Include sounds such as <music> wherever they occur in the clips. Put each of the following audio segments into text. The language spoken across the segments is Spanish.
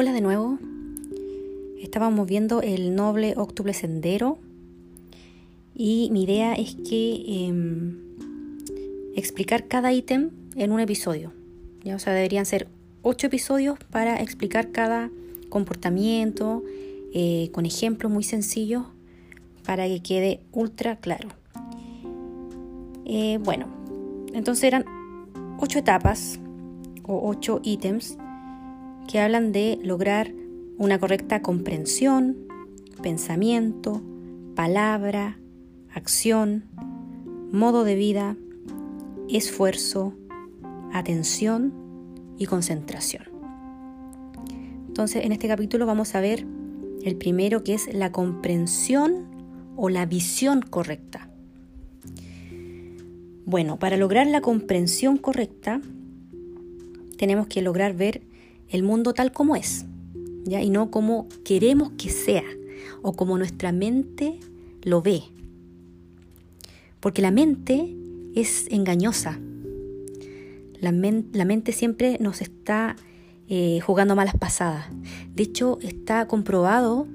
Hola de nuevo. Estábamos viendo el noble octuple sendero y mi idea es que em, explicar cada ítem en un episodio. ¿ya? O sea, deberían ser ocho episodios para explicar cada comportamiento eh, con ejemplos muy sencillos para que quede ultra claro. Eh, bueno, entonces eran ocho etapas o ocho ítems que hablan de lograr una correcta comprensión, pensamiento, palabra, acción, modo de vida, esfuerzo, atención y concentración. Entonces, en este capítulo vamos a ver el primero que es la comprensión o la visión correcta. Bueno, para lograr la comprensión correcta, tenemos que lograr ver el mundo tal como es, ¿ya? y no como queremos que sea o como nuestra mente lo ve. Porque la mente es engañosa. La, mente siempre nos está eh, jugando malas pasadas. De hecho, está comprobado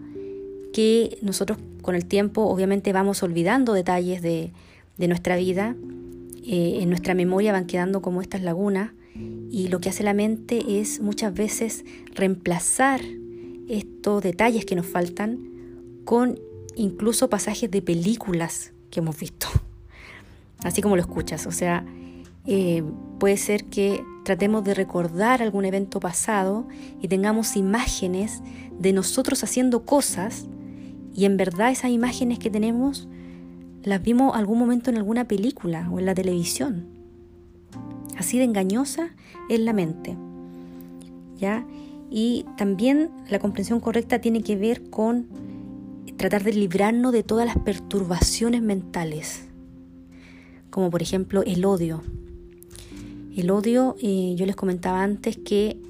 que nosotros con el tiempo obviamente vamos olvidando detalles de, nuestra vida. Eh, en nuestra memoria van quedando como estas lagunas y lo que hace la mente es muchas veces reemplazar estos detalles que nos faltan con incluso pasajes de películas que hemos visto. <laughs> Así como lo escuchas. O sea, eh, puede ser que tratemos de recordar algún evento pasado y tengamos imágenes de nosotros haciendo cosas y en verdad esas imágenes que tenemos las vimos algún momento en alguna película o en la televisión. Así de engañosa es la mente. ¿Ya? Y también la comprensión correcta tiene que ver con tratar de librarnos de todas las perturbaciones mentales, como por ejemplo el odio. El odio, eh, yo les comentaba antes que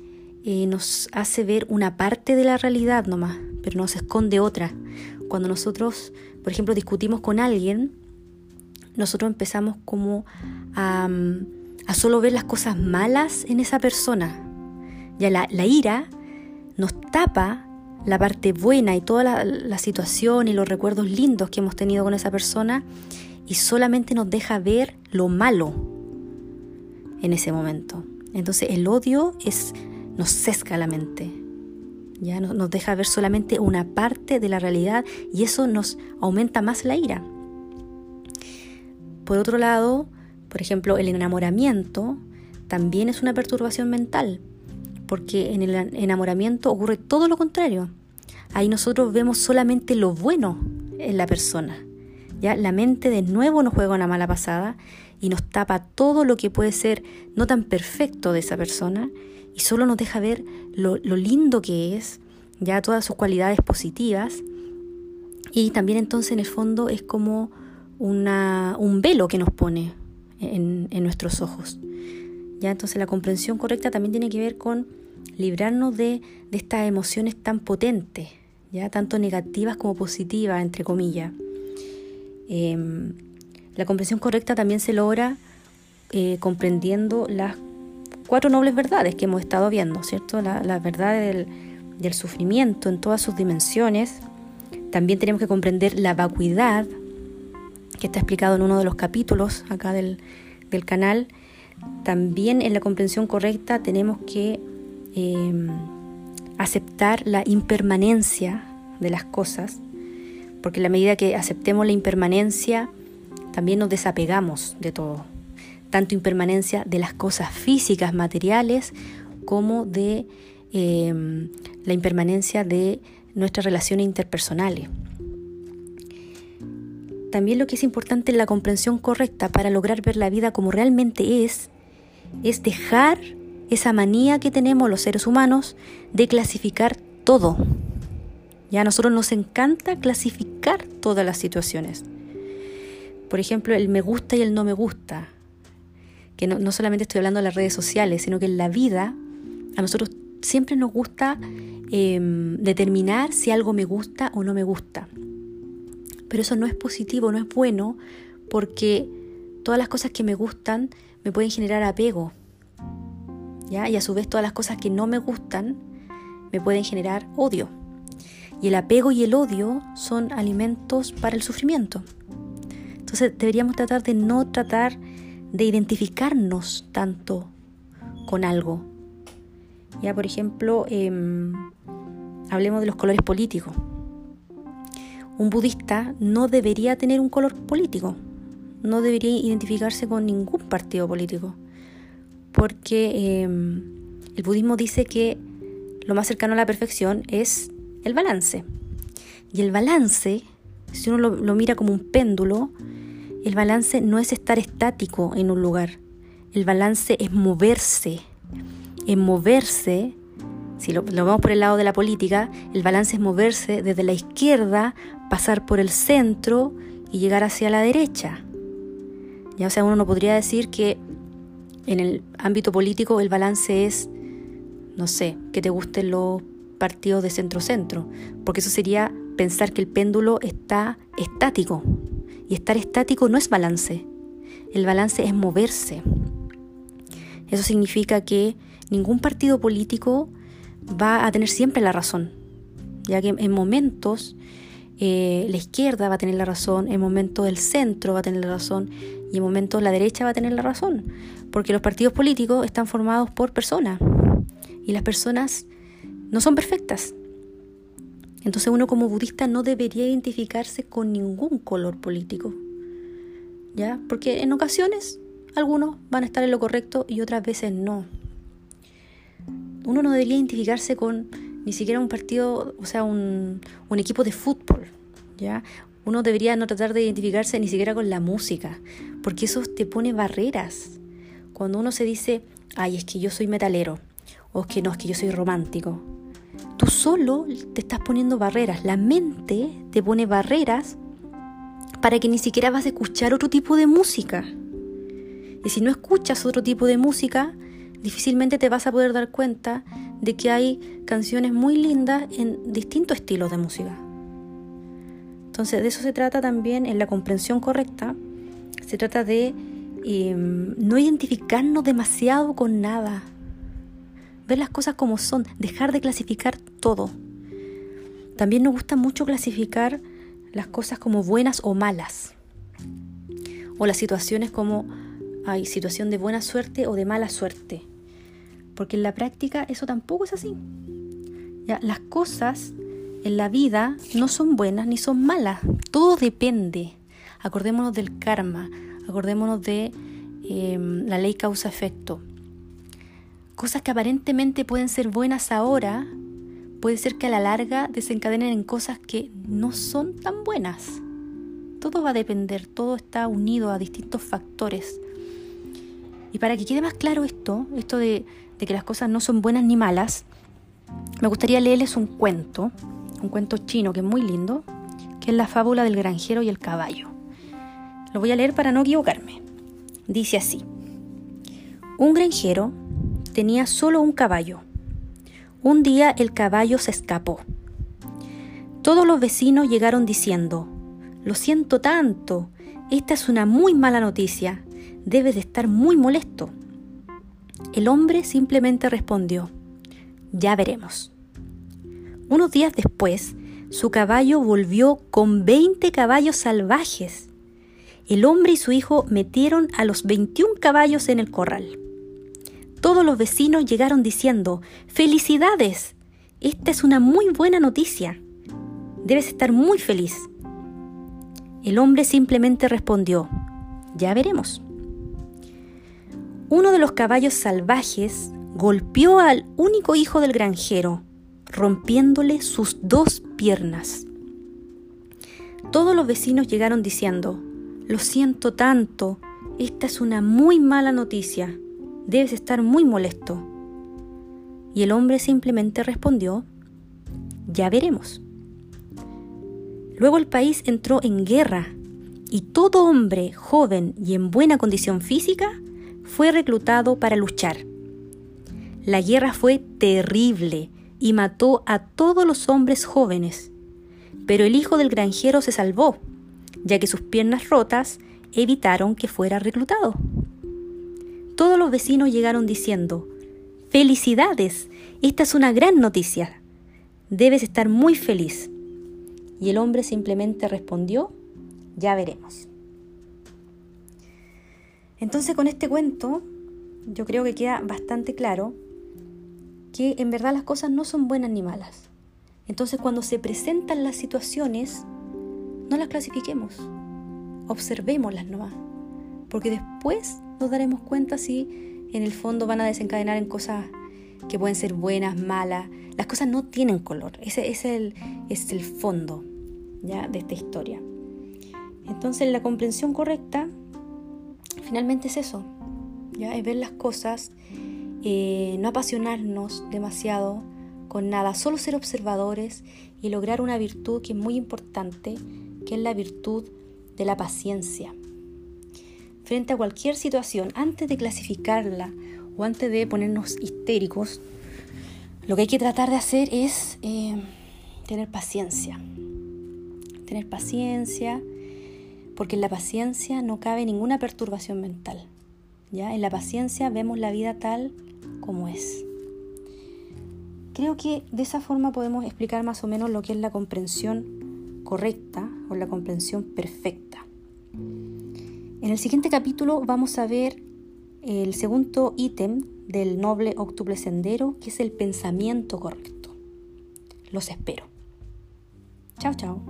eh, nos hace ver una parte de la realidad nomás, pero nos esconde otra. Cuando nosotros, por ejemplo, discutimos con alguien, nosotros empezamos como a... Mm, a solo ver las cosas malas en esa persona. Ya la, ira nos tapa la parte buena y toda la, situación y los recuerdos lindos que hemos tenido con esa persona y solamente nos deja ver lo malo en ese momento. Entonces el odio es, nos sesca la mente, ya nos, nos deja ver solamente una parte de la realidad y eso nos aumenta más la ira. Por otro lado, por ejemplo, el enamoramiento también es una perturbación mental, porque en el enamoramiento ocurre todo lo contrario. Ahí nosotros vemos solamente lo bueno en la persona. ¿ya? La mente de nuevo nos juega una mala pasada y nos tapa todo lo que puede ser no tan perfecto de esa persona y solo nos deja ver lo, lindo que es, ya todas sus cualidades positivas. Y también entonces en el fondo es como una, un velo que nos pone, en, nuestros ojos. ¿Ya? Entonces la comprensión correcta también tiene que ver con librarnos de, estas emociones tan potentes, ¿ya? tanto negativas como positivas, entre comillas. Em, la comprensión correcta también se logra eh, comprendiendo las cuatro nobles verdades que hemos estado viendo, ¿cierto? La, la verdad del, del, sufrimiento en todas sus dimensiones. También tenemos que comprender la vacuidad, que está explicado en uno de los capítulos acá del, canal, también en la comprensión correcta tenemos que em, aceptar la impermanencia de las cosas, porque en la medida que aceptemos la impermanencia, también nos desapegamos de todo, tanto impermanencia de las cosas físicas, materiales, como de em, la impermanencia de nuestras relaciones interpersonales. También lo que es importante en la comprensión correcta para lograr ver la vida como realmente es, es dejar esa manía que tenemos los seres humanos de clasificar todo. Ya a nosotros nos encanta clasificar todas las situaciones. Por ejemplo, el me gusta y el no me gusta. Que no, solamente estoy hablando de las redes sociales, sino que en la vida a nosotros siempre nos gusta em, determinar si algo me gusta o no me gusta. Pero eso no es positivo, no es bueno, porque todas las cosas que me gustan me pueden generar apego. ¿ya? Y a su vez todas las cosas que no me gustan me pueden generar odio. Y el apego y el odio son alimentos para el sufrimiento. Entonces deberíamos tratar de no tratar de identificarnos tanto con algo. Ya, por ejemplo, em, hablemos de los colores políticos. Un budista no debería tener un color político, no debería identificarse con ningún partido político, porque em, el budismo dice que lo más cercano a la perfección es el balance. Y el balance, si uno lo, mira como un péndulo, el balance no es estar estático en un lugar. El balance es moverse. En moverse, si lo, lo, vemos por el lado de la política, el balance es moverse desde la izquierda, pasar por el centro y llegar hacia la derecha. Ya, o sea, uno no podría decir que en el ámbito político el balance es, no sé, que te gusten los partidos de centro-centro, porque eso sería pensar que el péndulo está estático. Y estar estático no es balance. El balance es moverse. Eso significa que ningún partido político va a tener siempre la razón, ya que en momentos eh, la izquierda va a tener la razón, en momentos el centro va a tener la razón y en momentos la derecha va a tener la razón, porque los partidos políticos están formados por personas y las personas no son perfectas. Entonces uno como budista no debería identificarse con ningún color político. ¿Ya? Porque en ocasiones algunos van a estar en lo correcto y otras veces no. Uno no debería identificarse con ni siquiera un partido, o sea, un, equipo de fútbol. ¿ya? Uno debería no tratar de identificarse ni siquiera con la música, porque eso te pone barreras. Cuando uno se dice, ay, es que yo soy metalero, o es que no, es que yo soy romántico, tú solo te estás poniendo barreras. La mente te pone barreras para que ni siquiera vas a escuchar otro tipo de música. Y si no escuchas otro tipo de música, difícilmente te vas a poder dar cuenta de que hay canciones muy lindas en distintos estilos de música. Entonces, de eso se trata también en la comprensión correcta. Se trata de em, no identificarnos demasiado con nada ver las cosas como son, dejar de clasificar todo. También nos gusta mucho clasificar las cosas como buenas o malas. O las situaciones como hay situación de buena suerte o de mala suerte. Porque en la práctica eso tampoco es así. ¿Ya? Las cosas en la vida no son buenas ni son malas. Todo depende. Acordémonos del karma. Acordémonos de em, la ley causa-efecto cosas que aparentemente pueden ser buenas ahora, puede ser que a la larga desencadenen en cosas que no son tan buenas. Todo va a depender, todo está unido a distintos factores. Y para que quede más claro esto, esto de, que las cosas no son buenas ni malas, me gustaría leerles un cuento, un cuento chino que es muy lindo, que es la fábula del granjero y el caballo. Lo voy a leer para no equivocarme. Dice así. Un granjero tenía solo un caballo. Un día el caballo se escapó. Todos los vecinos llegaron diciendo, Lo siento tanto, esta es una muy mala noticia, debes de estar muy molesto. El hombre simplemente respondió, Ya veremos. Unos días después, su caballo volvió con 20 caballos salvajes. El hombre y su hijo metieron a los 21 caballos en el corral. Todos los vecinos llegaron diciendo, ¡Felicidades! Esta es una muy buena noticia. Debes estar muy feliz. El hombre simplemente respondió, ya veremos. Uno de los caballos salvajes golpeó al único hijo del granjero, rompiéndole sus dos piernas. Todos los vecinos llegaron diciendo, lo siento tanto, esta es una muy mala noticia debes estar muy molesto. Y el hombre simplemente respondió, ya veremos. Luego el país entró en guerra y todo hombre joven y en buena condición física fue reclutado para luchar. La guerra fue terrible y mató a todos los hombres jóvenes, pero el hijo del granjero se salvó, ya que sus piernas rotas evitaron que fuera reclutado. Todos los vecinos llegaron diciendo, Felicidades, esta es una gran noticia, debes estar muy feliz. Y el hombre simplemente respondió, ya veremos. Entonces con este cuento yo creo que queda bastante claro que en verdad las cosas no son buenas ni malas. Entonces cuando se presentan las situaciones, no las clasifiquemos, observémoslas nomás, porque después nos daremos cuenta si en el fondo van a desencadenar en cosas que pueden ser buenas, malas. Las cosas no tienen color, ese, es, el, es el fondo ¿ya? de esta historia. Entonces la comprensión correcta finalmente es eso, ¿ya? es ver las cosas, eh, no apasionarnos demasiado con nada, solo ser observadores y lograr una virtud que es muy importante, que es la virtud de la paciencia. Frente a cualquier situación, antes de clasificarla o antes de ponernos histéricos, lo que hay que tratar de hacer es eh, tener paciencia. Tener paciencia, porque en la paciencia no cabe ninguna perturbación mental. ¿ya? En la paciencia vemos la vida tal como es. Creo que de esa forma podemos explicar más o menos lo que es la comprensión correcta o la comprensión perfecta. En el siguiente capítulo vamos a ver el segundo ítem del noble octuple sendero, que es el pensamiento correcto. Los espero. Chao, chao.